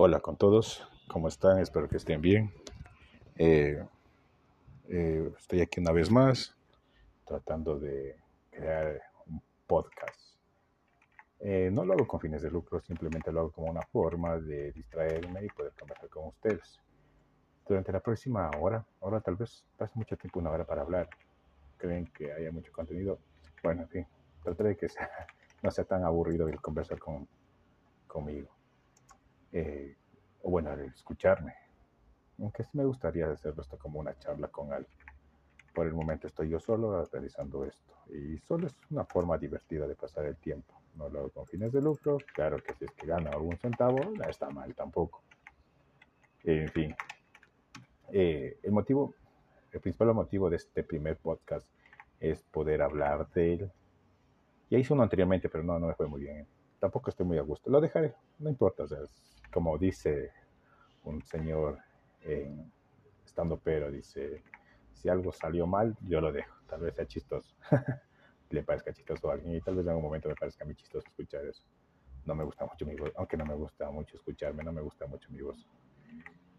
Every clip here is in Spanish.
Hola con todos, ¿cómo están? Espero que estén bien. Eh, eh, estoy aquí una vez más tratando de crear un podcast. Eh, no lo hago con fines de lucro, simplemente lo hago como una forma de distraerme y poder conversar con ustedes. Durante la próxima hora, ahora tal vez pase mucho tiempo, una hora para hablar. ¿Creen que haya mucho contenido? Bueno, en fin, trataré de que no sea tan aburrido el conversar con, conmigo. Eh, o bueno, escucharme. Aunque sí me gustaría hacerlo esto como una charla con alguien. Por el momento estoy yo solo realizando esto. Y solo es una forma divertida de pasar el tiempo. No lo hago con fines de lucro. Claro que si es que gano algún centavo, no está mal tampoco. En fin. Eh, el motivo, el principal motivo de este primer podcast es poder hablar de él. Ya hice uno anteriormente, pero no, no me fue muy bien. Tampoco estoy muy a gusto. Lo dejaré, no importa. O sea, como dice un señor en estando pero, dice, si algo salió mal, yo lo dejo, tal vez sea chistoso, le parezca chistoso a alguien y tal vez en algún momento me parezca a mí chistoso escuchar eso. No me gusta mucho mi voz, aunque no me gusta mucho escucharme, no me gusta mucho mi voz.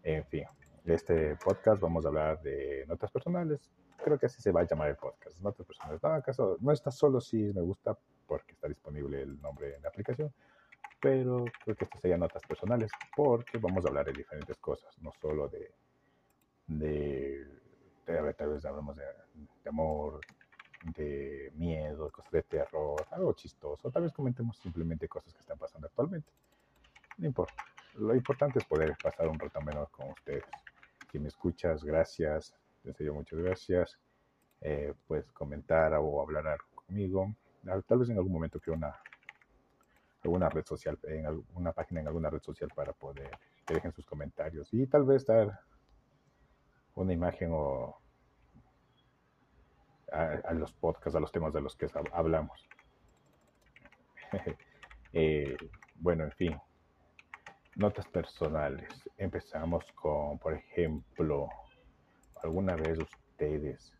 En fin, este podcast vamos a hablar de notas personales. Creo que así se va a llamar el podcast, notas personales. No, acaso, no está solo si me gusta porque está disponible el nombre en la aplicación, pero creo que estas serían notas personales porque vamos a hablar de diferentes cosas, no solo de, de, de tal vez hablamos de, amor, de miedo, cosas de terror, algo chistoso, tal vez comentemos simplemente cosas que están pasando actualmente. No importa, lo importante es poder pasar un rato menos con ustedes. Si me escuchas, gracias, en serio muchas gracias. Eh, puedes comentar o hablar algo conmigo. Tal vez en algún momento quiero una alguna red social, en alguna página en alguna red social para poder que dejen sus comentarios y tal vez dar una imagen o a, los podcasts, a los temas de los que hablamos. Eh, bueno, en fin, notas personales. Empezamos con, por ejemplo, ¿alguna vez ustedes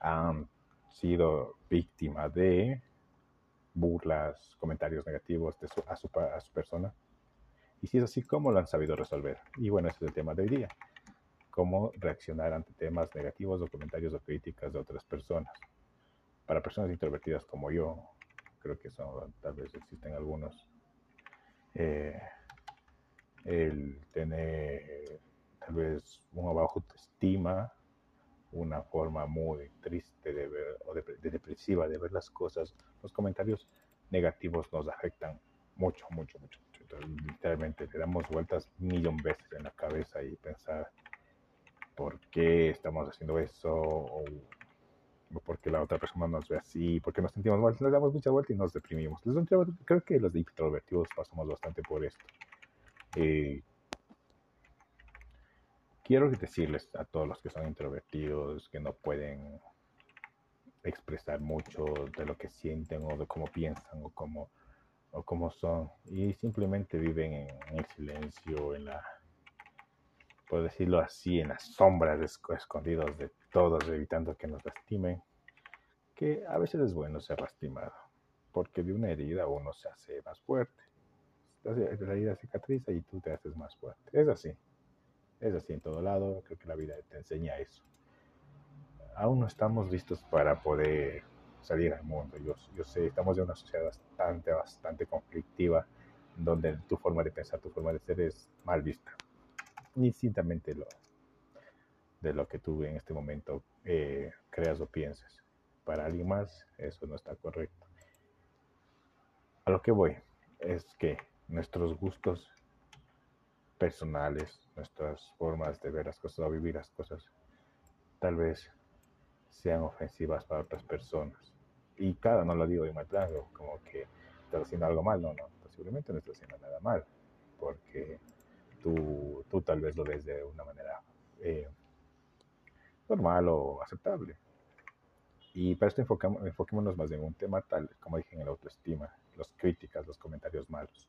han sido víctima de burlas, comentarios negativos de a, su, a su persona? Y si es así, ¿cómo lo han sabido resolver? Y bueno, ese es el tema de hoy día. Cómo reaccionar ante temas negativos o comentarios o críticas de otras personas. Para personas introvertidas como yo, creo que son, tal vez existen algunos, eh, el tener tal vez una baja autoestima, una forma muy triste de ver o de, depresiva de ver las cosas, los comentarios negativos nos afectan mucho, mucho, mucho. Entonces, literalmente le damos vueltas millón veces en la cabeza y pensar por qué estamos haciendo eso o, por qué la otra persona nos ve así, por qué nos sentimos mal, le damos mucha vuelta y nos deprimimos. Creo que los introvertidos pasamos bastante por esto. Eh, quiero decirles a todos los que son introvertidos, que no pueden expresar mucho de lo que sienten o de cómo piensan o cómo, o cómo son, y simplemente viven en, el silencio, en la, por decirlo así, en las sombras escondidos de todos, evitando que nos lastimen, que a veces es bueno ser lastimado, porque de una herida uno se hace más fuerte. La herida cicatriza y tú te haces más fuerte. Es así. Es así en todo lado, creo que la vida te enseña eso. Aún no estamos listos para poder salir al mundo. Yo, yo sé, estamos en una sociedad bastante, bastante conflictiva, donde tu forma de pensar, tu forma de ser es mal vista. Indistintamente lo, de lo que tú en este momento eh, creas o pienses. Para alguien más, eso no está correcto. A lo que voy es que nuestros gustos personales, nuestras formas de ver las cosas o vivir las cosas, tal vez sean ofensivas para otras personas. Y claro, no lo digo de mal plan, como que estás haciendo algo mal, no, no, posiblemente no estás haciendo nada mal, porque tú, tú tal vez lo ves de una manera eh, normal o aceptable. Y para esto enfoquémonos más en un tema tal, como dije, en la autoestima, las críticas, los comentarios malos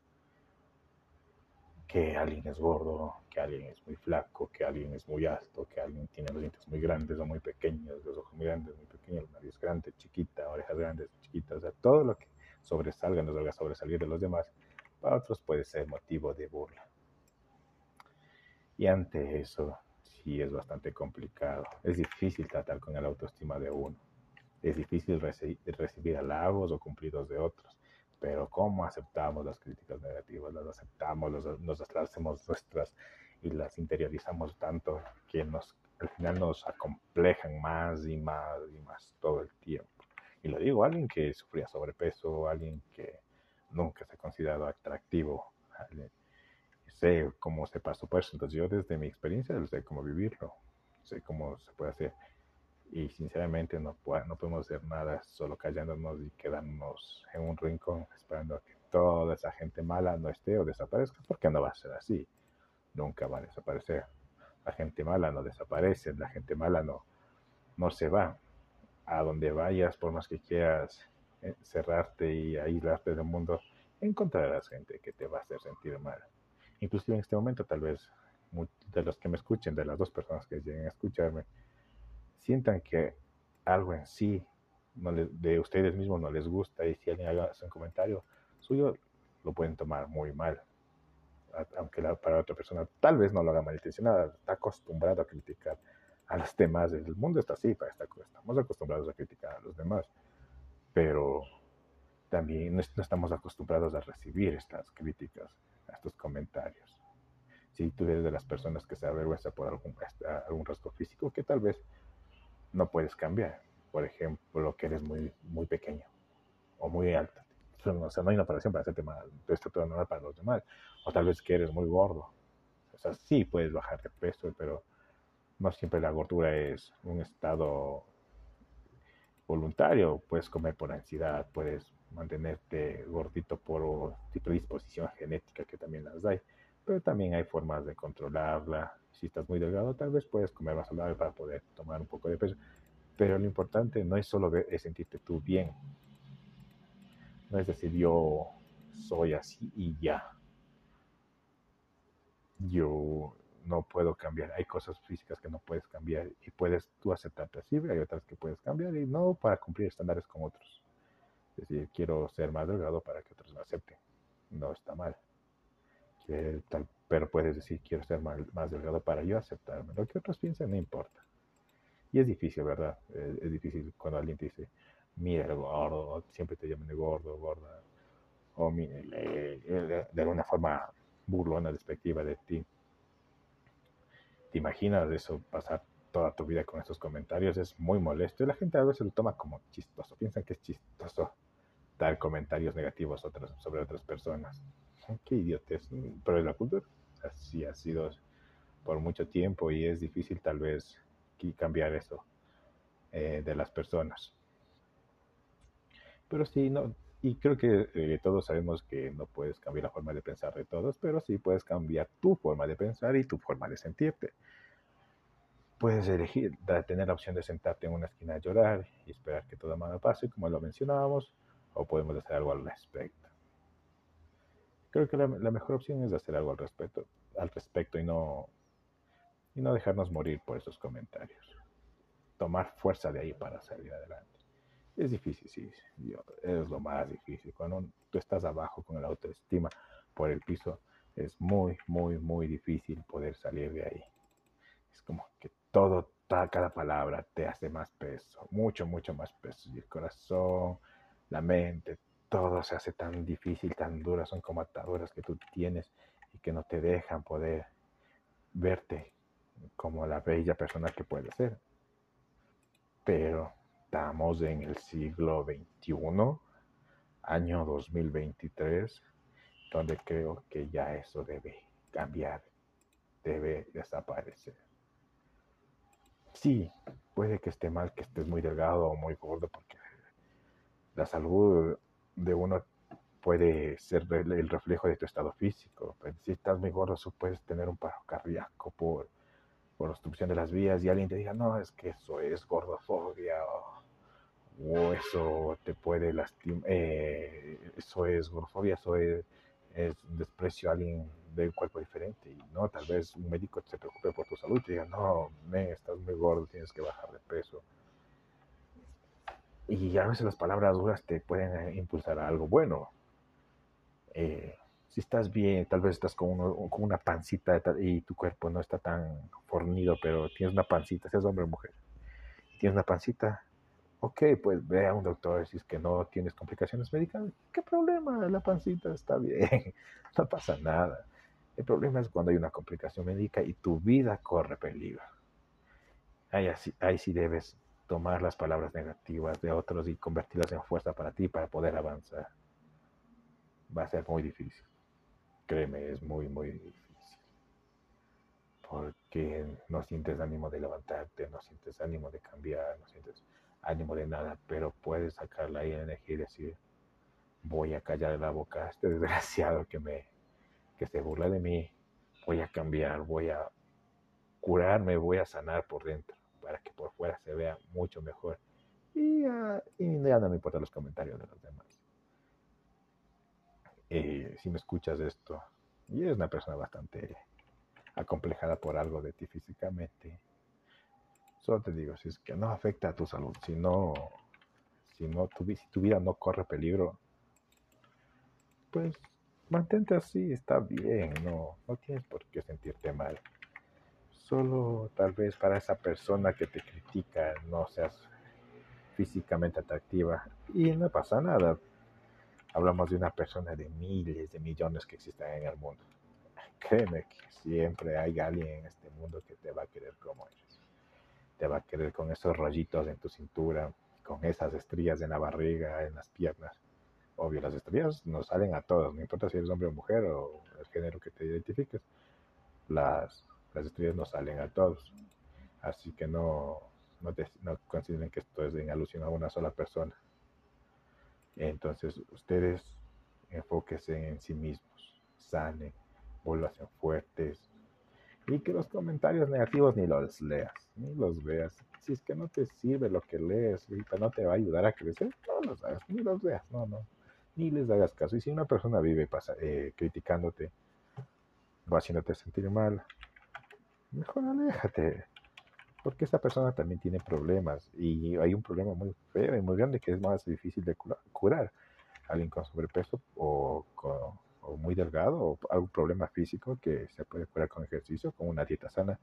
que alguien es gordo, que alguien es muy flaco, que alguien es muy alto, que alguien tiene los dientes muy grandes o muy pequeños, los ojos muy grandes, muy pequeños, la nariz grande, chiquita, orejas grandes, chiquitas, o sea, todo lo que sobresalga, nos haga sobresalir de los demás, para otros puede ser motivo de burla. Y ante eso, sí es bastante complicado. Es difícil tratar con el autoestima de uno. Es difícil recibir halagos o cumplidos de otros. Pero ¿cómo aceptamos las críticas negativas? Las aceptamos, nos las hacemos nuestras y las interiorizamos tanto que nos, al final nos acomplejan más y más y más todo el tiempo. Y lo digo, alguien que sufría sobrepeso, alguien que nunca se ha considerado atractivo, sé cómo se pasó por eso. Entonces yo desde mi experiencia sé cómo vivirlo, sé cómo se puede hacer. Y sinceramente no, no podemos hacer nada solo callándonos y quedarnos en un rincón esperando a que toda esa gente mala no esté o desaparezca, porque no va a ser así. Nunca va a desaparecer. La gente mala no desaparece, la gente mala no, no se va. A donde vayas, por más que quieras eh, cerrarte y aislarte del mundo, encontrarás gente que te va a hacer sentir mal. Inclusive en este momento, tal vez de los que me escuchen, de las dos personas que lleguen a escucharme, sientan que algo en sí no de ustedes mismos no les gusta y si alguien haga un comentario suyo, lo pueden tomar muy mal. Aunque para otra persona tal vez no lo haga malintencionada, está acostumbrado a criticar a los demás. El mundo está así, para esta, estamos acostumbrados a criticar a los demás, pero también no estamos acostumbrados a recibir estas críticas, estos comentarios. Si tú eres de las personas que se avergüenza por algún, algún rasgo físico que tal vez no puedes cambiar, por ejemplo, que eres muy, muy pequeño o muy alto. O sea, no hay una operación para hacerte mal, tu normal para los demás. O tal vez que eres muy gordo. O sea, sí puedes bajar de peso, pero no siempre la gordura es un estado voluntario. Puedes comer por ansiedad, puedes mantenerte gordito por disposición genética que también las hay. Pero también hay formas de controlarla. Si estás muy delgado, tal vez puedes comer más saludable para poder tomar un poco de peso. Pero lo importante no es solo sentirte tú bien. No es decir, yo soy así y ya. Yo no puedo cambiar. Hay cosas físicas que no puedes cambiar y puedes tú aceptarte así, hay otras que puedes cambiar y no para cumplir estándares con otros. Es decir, quiero ser más delgado para que otros me acepten. No está mal. Pero puedes decir, quiero ser más, delgado para yo aceptarme. Lo que otros piensen no importa. Y es difícil, ¿verdad? Es, difícil cuando alguien te dice, mira el gordo, siempre te llaman de gordo, gorda. O de alguna forma burlona, despectiva de ti ¿Te imaginas eso, pasar toda tu vida con estos comentarios? Es muy molesto y la gente a veces lo toma como chistoso. Piensan que es chistoso dar comentarios negativos sobre otras personas. Qué idiotes. Pero es la cultura. Así ha sido por mucho tiempo y es difícil tal vez cambiar eso eh, de las personas. Pero sí, no, y creo que eh, todos sabemos que no puedes cambiar la forma de pensar de todos, pero sí puedes cambiar tu forma de pensar y tu forma de sentirte. Puedes elegir, tener la opción de sentarte en una esquina a llorar y esperar que todo malo pase, como lo mencionábamos, o podemos hacer algo al respecto. Creo que la, mejor opción es hacer algo al respecto, al respecto y no, y no dejarnos morir por esos comentarios. Tomar fuerza de ahí para salir adelante. Es difícil, sí, es lo más difícil. Cuando tú estás abajo con la autoestima por el piso, es muy, muy, muy difícil poder salir de ahí. Es como que todo, cada palabra te hace más peso, mucho, mucho más peso. Y el corazón, la mente, todo se hace tan difícil, tan duro, son como ataduras que tú tienes y que no te dejan poder verte como la bella persona que puedes ser. Pero estamos en el siglo XXI, año 2023, donde creo que ya eso debe cambiar, debe desaparecer. Sí, puede que esté mal, que estés muy delgado o muy gordo, porque la salud de uno puede ser el reflejo de tu estado físico. si estás muy gordo, puedes tener un paro cardíaco por, por obstrucción de las vías y alguien te diga, no, es que eso es gordofobia o o eso te puede lastimar, eh, eso es gordofobia, eso es, desprecio a alguien de un cuerpo diferente. Y no, tal vez un médico se preocupe por tu salud y diga, no, me estás muy gordo, tienes que bajar de peso. Y a veces las palabras duras te pueden impulsar a algo bueno. Eh, si estás bien, tal vez estás con, con una pancita y tu cuerpo no está tan fornido, pero tienes una pancita, seas hombre o mujer, tienes una pancita, ok, pues ve a un doctor si es que no tienes complicaciones médicas, ¿qué problema? La pancita está bien, no pasa nada. El problema es cuando hay una complicación médica y tu vida corre peligro. Ahí, ahí sí debes tomar las palabras negativas de otros y convertirlas en fuerza para ti para poder avanzar. Va a ser muy difícil. Créeme, es muy, muy difícil. Porque no sientes ánimo de levantarte, no sientes ánimo de cambiar, no sientes ánimo de nada, pero puedes sacarla ahí en energía y decir, voy a callar la boca a este desgraciado que me que se burla de mí, voy a cambiar, voy a curarme, voy a sanar por dentro para que por fuera se vea mucho mejor. Y, ya no me importan los comentarios de los demás. Eh, si me escuchas esto y eres una persona bastante acomplejada por algo de ti físicamente, solo te digo, si es que no afecta a tu salud, si no, si no tu, si tu vida no corre peligro, pues mantente así, está bien, no, no tienes por qué sentirte mal solo tal vez para esa persona que te critica no seas físicamente atractiva y no pasa nada. Hablamos de una persona de miles de millones que existen en el mundo. Créeme que siempre hay alguien en este mundo que te va a querer como eres. Te va a querer con esos rollitos en tu cintura, con esas estrías en la barriga, en las piernas. Obvio, las estrías no salen a todos, no importa si eres hombre o mujer o el género que te identifiques. Las las estrellas no salen a todos. Así que no, no, consideren que esto es en alusión a una sola persona. Entonces, ustedes enfóquense en sí mismos, sanen, vuelvan fuertes y que los comentarios negativos ni los leas, ni los veas. Si es que no te sirve lo que lees, no te va a ayudar a crecer, no los hagas, ni los veas, no, no, ni les hagas caso. Y si una persona vive pasa, eh, criticándote o haciéndote sentir mal, mejor aléjate. Porque esa persona también tiene problemas y hay un problema muy feo y muy grande que es más difícil de curar. Alguien con sobrepeso o, muy delgado o algún problema físico que se puede curar con ejercicio, con una dieta sana.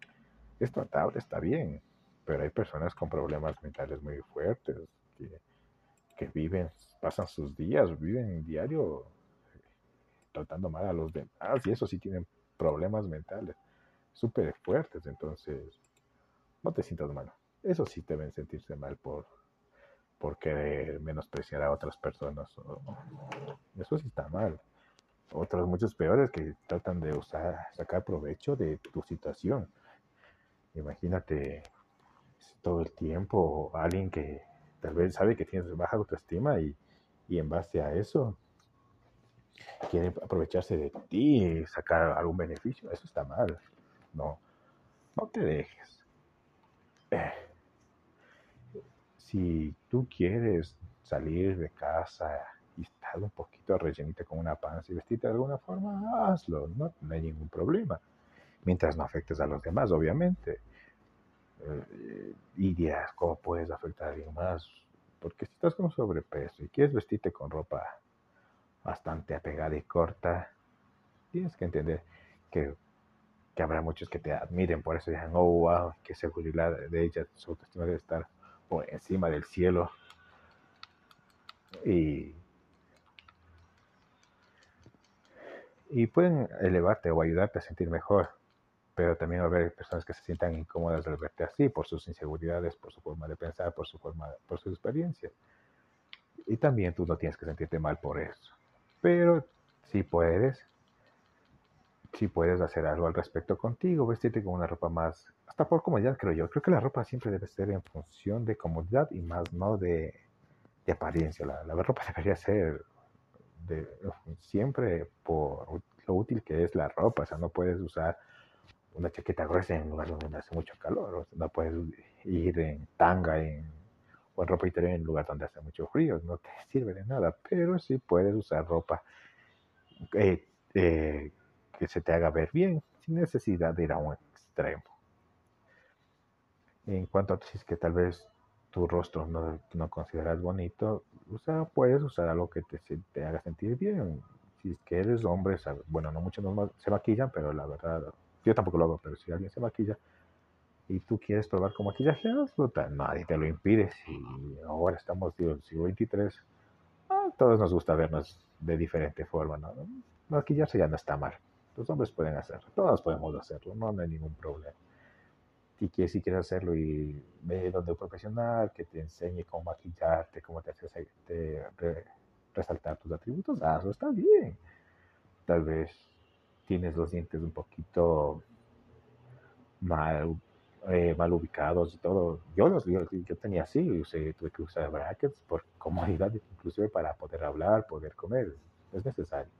Es tratable, está bien, pero hay personas con problemas mentales muy fuertes que, que viven, pasan sus días, viven diario tratando mal a los demás y eso sí tienen problemas mentales súper fuertes, entonces no te sientas mal. Eso sí deben sentirse mal por, por querer menospreciar a otras personas. Eso sí está mal. Otros muchos peores que tratan de usar, sacar provecho de tu situación. Imagínate todo el tiempo alguien que tal vez sabe que tienes baja autoestima y, y en base a eso quiere aprovecharse de ti y sacar algún beneficio. Eso está mal. No, no te dejes. Eh, si tú quieres salir de casa y estar un poquito rellenita con una panza y vestirte de alguna forma, hazlo, no, hay ningún problema. Mientras no afectes a los demás, obviamente. Eh, y dirás, ¿cómo puedes afectar a alguien más? Porque si estás con sobrepeso y quieres vestirte con ropa bastante apegada y corta, tienes que entender que que habrá muchos que te admiren, por eso digan, oh, wow, qué seguridad de ella, su autoestima debe estar por encima del cielo. Y, y pueden elevarte o ayudarte a sentir mejor, pero también va a haber personas que se sientan incómodas al verte así, por sus inseguridades, por su forma de pensar, por su forma, por su experiencia. Y también tú no tienes que sentirte mal por eso. Pero si puedes, si puedes hacer algo al respecto contigo, vestirte con una ropa más, hasta por comodidad creo yo. Creo que la ropa siempre debe ser en función de comodidad y más no de, de apariencia. La, la, ropa debería ser de, siempre por lo útil que es la ropa. O sea, no puedes usar una chaqueta gruesa en lugar donde hace mucho calor. no puedes ir en tanga en, o en ropa interior en lugar donde hace mucho frío. No te sirve de nada. Pero sí puedes usar ropa eh, eh, que se te haga ver bien, sin necesidad de ir a un extremo. En cuanto a si es que tal vez tu rostro no, no consideras bonito, puedes usar algo que te, te, haga sentir bien. si es que eres hombre, bueno, no muchos se maquillan, pero la verdad, yo tampoco lo hago, pero si alguien se maquilla y tú quieres probar con maquillaje, nadie te lo impide. Si ahora estamos en el siglo XXIII, ah, todos nos gusta vernos de diferente forma, ¿no? Maquillarse ya no está mal. Los hombres pueden hacerlo, todos podemos hacerlo, no, hay ningún problema. Y que si quieres hacerlo y ve donde un profesional que te enseñe cómo maquillarte, cómo te haces resaltar tus atributos, hazlo, está bien. Tal vez tienes los dientes un poquito mal, eh, mal ubicados y todo. Yo los yo, yo tenía así, tuve que usar brackets por comodidad, inclusive para poder hablar, poder comer. Es necesario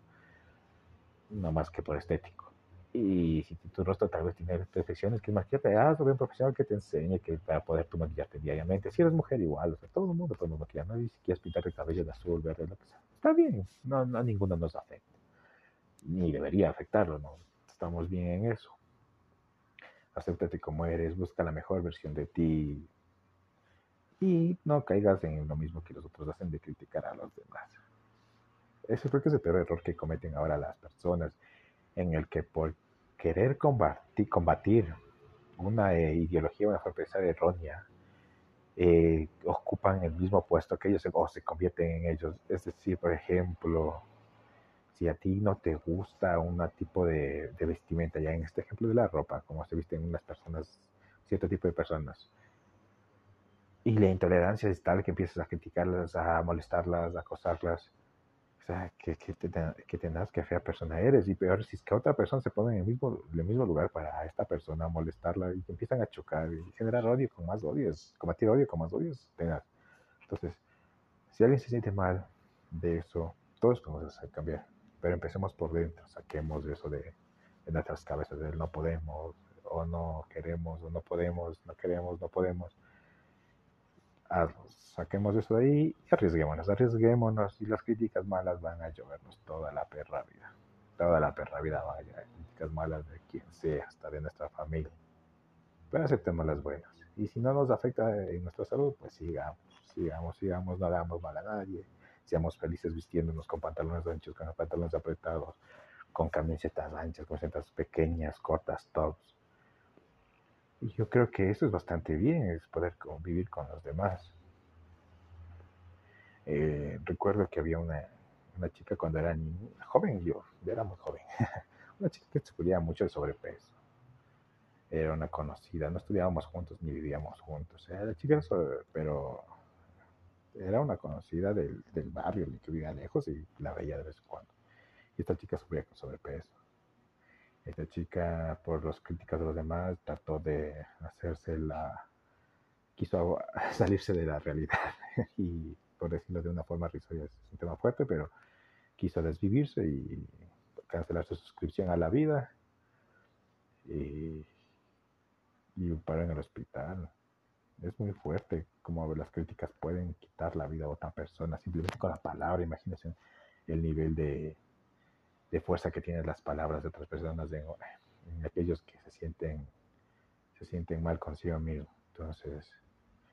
no más que por estético. Y si tu rostro tal vez tiene imperfecciones, que maquillarte, haz un profesional que te enseñe que para poder tú maquillarte diariamente. Si eres mujer, igual, o sea, todo el mundo puede maquillar, ¿no? Y si quieres pintar el cabello de azul, verde, lo que sea, está bien, no, no a ninguno nos afecta. Ni debería afectarlo, ¿no? Estamos bien en eso. Acéptate como eres, busca la mejor versión de ti y no caigas en lo mismo que los otros hacen de criticar a los demás. Ese que es el peor error que cometen ahora las personas, en el que por querer combatir, una eh, ideología, una pensar errónea, eh, ocupan el mismo puesto que ellos o se convierten en ellos. Es decir, por ejemplo, si a ti no te gusta un tipo de, de, vestimenta, ya en este ejemplo de la ropa, como se visten unas personas, cierto tipo de personas, y la intolerancia es tal que empiezas a criticarlas, a molestarlas, a acosarlas, o sea, que, que, que tengas que fea persona eres. Y peor, si es que otra persona se pone en el mismo, el mismo lugar para esta persona, molestarla y empiezan a chocar y generar odio con más odios, combatir odio con más odios, tengas. Entonces, si alguien se siente mal de eso, todos podemos hacer cambiar. Pero empecemos por dentro, saquemos eso de, de nuestras cabezas, de no podemos, o no queremos, o no podemos, no queremos, no podemos saquemos eso de ahí y arriesguémonos, arriesguémonos y las críticas malas van a llovernos toda la perra vida. Toda la perra vida van a llover críticas malas de quien sea, hasta de nuestra familia. Pero aceptemos las buenas. Y si no nos afecta en nuestra salud, pues sigamos, sigamos, sigamos, no hagamos mal a nadie. Seamos felices vistiéndonos con pantalones anchos, con pantalones apretados, con camisetas anchas, con camisetas pequeñas, cortas, tops y yo creo que eso es bastante bien, es poder convivir con los demás. Eh, recuerdo que había una, una, chica cuando era niña, joven yo, ya era muy joven, una chica que sufría mucho de sobrepeso. Era una conocida, no estudiábamos juntos ni vivíamos juntos. Era la chica, pero era una conocida del, del barrio, que vivía lejos y la veía de vez en cuando. Y esta chica sufría con sobrepeso esta chica, por los críticas de los demás, trató de hacerse la... quiso salirse de la realidad y, por decirlo de una forma risoria, es un tema fuerte, pero quiso desvivirse y cancelar su suscripción a la vida y, y paró en el hospital. Es muy fuerte como las críticas pueden quitar la vida a otra persona simplemente con la palabra. Imagínense el nivel de, de fuerza que tienen las palabras de otras personas en, aquellos que se sienten, se sienten mal consigo mismo. Entonces,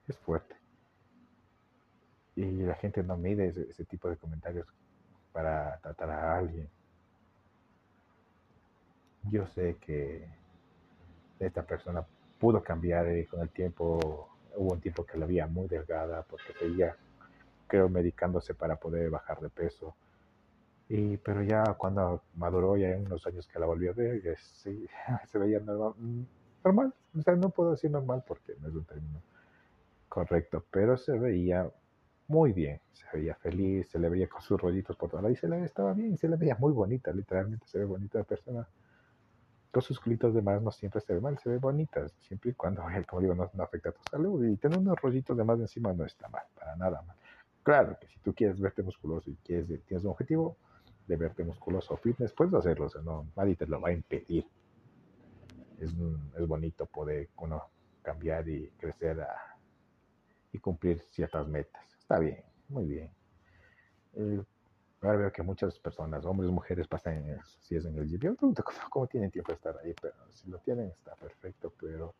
es fuerte. Y la gente no mide ese, tipo de comentarios para tratar a alguien. Yo sé que esta persona pudo cambiar y con el tiempo. Hubo un tiempo que la veía muy delgada porque seguía, creo, medicándose para poder bajar de peso y, pero ya cuando maduró, ya en unos años que la volví a ver, sí, se veía normal, mm, normal. O sea, no puedo decir normal porque no es un término correcto, pero se veía muy bien. Se veía feliz, se le veía con sus rollitos por toda la y se le estaba bien, se le veía muy bonita, literalmente se ve bonita la persona. Con sus culitos de más no siempre se ve mal, se ve bonita, siempre y cuando, como digo, no, afecta a tu salud. Y tener unos rollitos de más encima no está mal, para nada mal. Claro que si tú quieres verte musculoso y quieres, tienes un objetivo, de verte musculoso o fitness, puedes hacerlo, o no, nadie te lo va a impedir. Es, es bonito poder uno cambiar y crecer y cumplir ciertas metas. Está bien, muy bien. Eh, ahora veo que muchas personas, hombres, mujeres, pasan en eso. Si es en el gym, yo pregunto ¿cómo, tienen tiempo de estar ahí, pero si lo tienen está perfecto, pero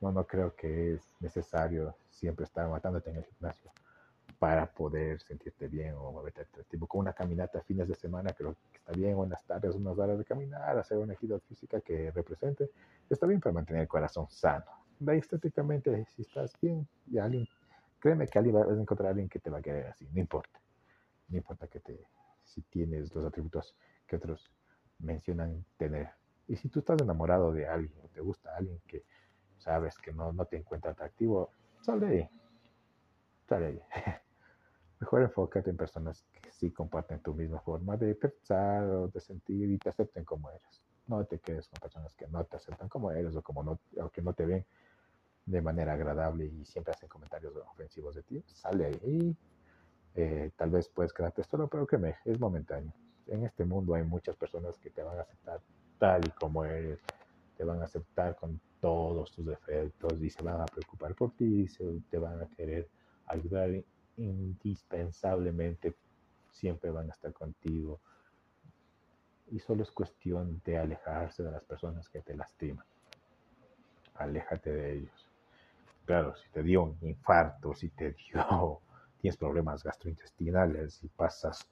no, no creo que es necesario siempre estar matándote en el gimnasio para poder sentirte bien o moverte atractivo. Con una caminata fines de semana creo que está bien, o en las tardes unas horas de caminar, hacer una actividad física que represente, está bien para mantener el corazón sano. De ahí estéticamente, si estás bien, y alguien, créeme que alguien va a encontrar a alguien que te va a querer así, no importa. No importa que te, si tienes los atributos que otros mencionan tener. Y si tú estás enamorado de alguien, o te gusta alguien que sabes que no, no te encuentra atractivo, sal de ahí. Sal de ahí. Mejor enfócate en personas que sí comparten tu misma forma de pensar o de sentir y te acepten como eres. No te quedes con personas que no te aceptan como eres o, como no, o que no te ven de manera agradable y siempre hacen comentarios ofensivos de ti. Sale ahí. Eh, tal vez puedes quedarte solo, pero créeme, es momentáneo. En este mundo hay muchas personas que te van a aceptar tal y como eres, te van a aceptar con todos tus defectos y se van a preocupar por ti y se, te van a querer ayudar indispensablemente, siempre van a estar contigo. Y solo es cuestión de alejarse de las personas que te lastiman. Aléjate de ellos. Claro, si te dio un infarto, si te dio, tienes problemas gastrointestinales, si pasas,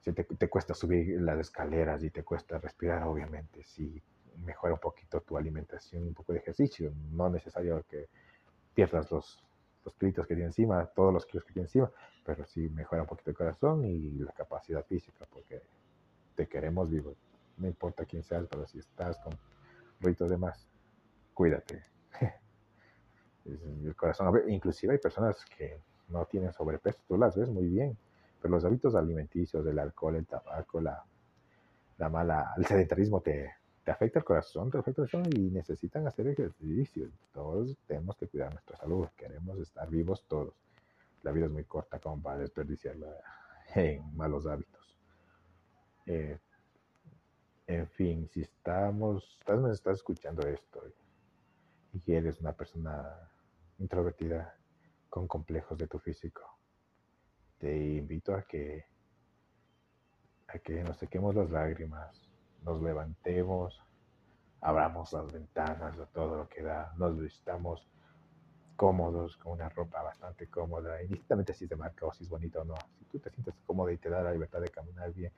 si te, cuesta subir las escaleras y te cuesta respirar, obviamente, si mejora un poquito tu alimentación, un poco de ejercicio, no es necesario que pierdas los los kilitos que tiene encima, todos los kilos que tiene encima, pero sí mejora un poquito el corazón y la capacidad física, porque te queremos vivo. No importa quién seas, pero si estás con ritos de más, cuídate. el corazón, inclusive hay personas que no tienen sobrepeso, tú las ves muy bien, pero los hábitos alimenticios, el alcohol, el tabaco, la, la mala, el sedentarismo te, te afecta el corazón, te afecta el corazón y necesitan hacer ejercicio. Todos tenemos que cuidar nuestra salud, queremos estar vivos todos. La vida es muy corta como para desperdiciarla en malos hábitos. Eh, en fin, si estamos, estás, estás escuchando esto y eres una persona introvertida con complejos de tu físico, te invito a que a que nos sequemos las lágrimas, nos levantemos, abramos las ventanas a todo lo que da, nos vistamos cómodos, con una ropa bastante cómoda, indistintamente si es de marca o si es bonito o no. Si tú te sientes cómodo y te da la libertad de caminar bien,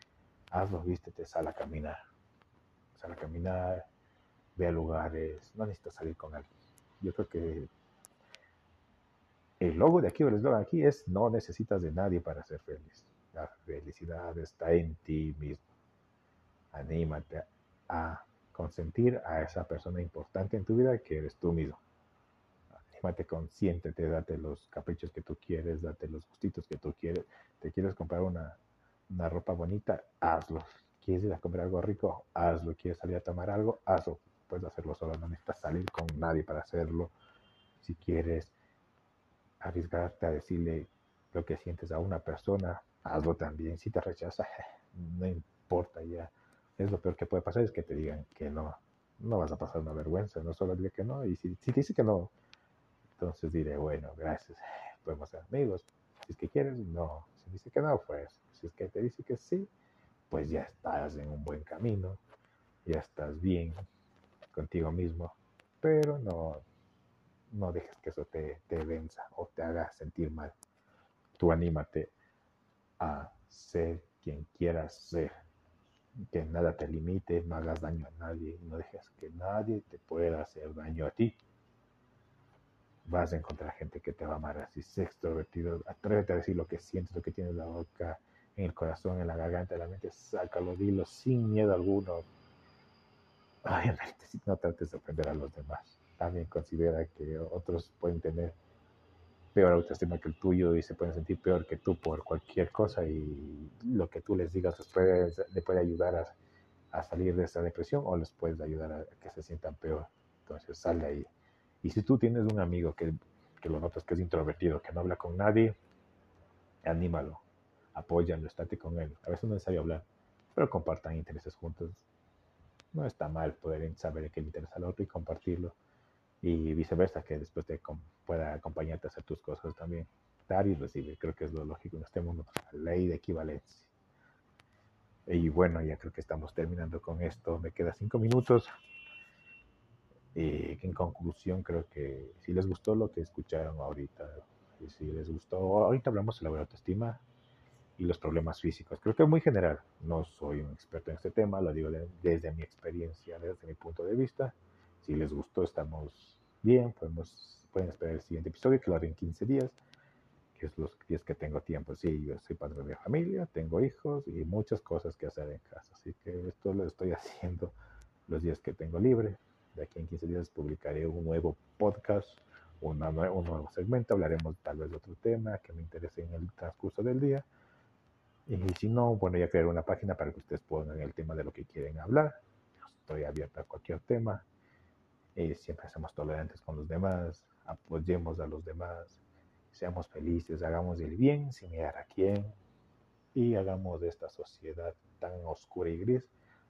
hazlo, vístete, sal a caminar. Sal a caminar, ve a lugares, no necesitas salir con alguien. Yo creo que el logo de aquí o el eslogan aquí es no necesitas de nadie para ser feliz. La felicidad está en ti mismo anímate a consentir a esa persona importante en tu vida que eres tú mismo. Anímate, consiéntete, date los caprichos que tú quieres, date los gustitos que tú quieres. ¿Te quieres comprar una, una ropa bonita? Hazlo. ¿Quieres ir a comprar algo rico? Hazlo. ¿Quieres salir a tomar algo? Hazlo. Puedes hacerlo solo, no necesitas salir con nadie para hacerlo. Si quieres arriesgarte a decirle lo que sientes a una persona, hazlo también. Si te rechaza, no importa ya es lo peor que puede pasar es que te digan que no. No vas a pasar una vergüenza, no solo diré que no. Y si, si te dice que no, entonces diré, bueno, gracias, podemos ser amigos. Si es que quieres, no. Si dice que no, pues. Si es que te dice que sí, pues ya estás en un buen camino, ya estás bien contigo mismo. Pero no, no dejes que eso te, te venza o te haga sentir mal. Tú anímate a ser quien quieras ser que nada te limite, no hagas daño a nadie, no dejes que nadie te pueda hacer daño a ti. Vas a encontrar gente que te va a amar así, sé extrovertido, atrévete a decir lo que sientes, lo que tienes en la boca, en el corazón, en la garganta, en la mente, sácalo, dilo sin miedo alguno. Obviamente, no trates de ofender a los demás, también considera que otros pueden tener peor autoestima que el tuyo y se pueden sentir peor que tú por cualquier cosa y lo que tú les digas les puede, le puede ayudar a, a, salir de esa depresión o les puedes ayudar a que se sientan peor. Entonces sale ahí. Y si tú tienes un amigo que, que lo notas que es introvertido, que no habla con nadie, anímalo, apóyalo, estate con él. A veces no es necesario hablar, pero compartan intereses juntos. No está mal poder saber qué le interesa al otro y compartirlo y viceversa, que después te pueda acompañarte a hacer tus cosas también. Dar y recibir, creo que es lo lógico en este mundo, la ley de equivalencia. Y bueno, ya creo que estamos terminando con esto. Me quedan cinco minutos. Y en conclusión, creo que si les gustó lo que escucharon ahorita, Y si les gustó, ahorita hablamos de la autoestima y los problemas físicos. Creo que es muy general. No soy un experto en este tema, lo digo desde mi experiencia, desde mi punto de vista. Si les gustó, estamos bien. Podemos, pueden esperar el siguiente episodio, que lo haré en 15 días, que es los días que tengo tiempo. Sí, yo soy padre de familia, tengo hijos y muchas cosas que hacer en casa. Así que esto lo estoy haciendo los días que tengo libre. De aquí en 15 días publicaré un nuevo podcast, un nuevo segmento. Hablaremos tal vez de otro tema que me interese en el transcurso del día. Y si no, bueno, ya crearé una página para que ustedes pongan el tema de lo que quieren hablar. Estoy abierto a cualquier tema. Y siempre seamos tolerantes con los demás, apoyemos a los demás, seamos felices, hagamos el bien sin mirar a quién y hagamos de esta sociedad tan oscura y gris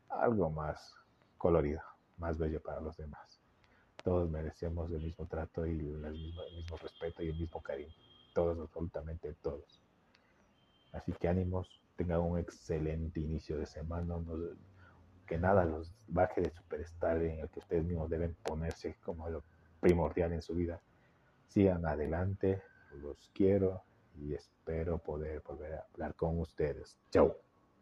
algo más colorido, más bello para los demás. Todos merecemos el mismo trato y el mismo respeto y el mismo cariño. Todos, absolutamente todos. Así que ánimos, tengan un excelente inicio de semana, que nada los baje de superestar en el que ustedes mismos deben ponerse como lo primordial en su vida. Sigan adelante, los quiero y espero poder volver a hablar con ustedes. Chao.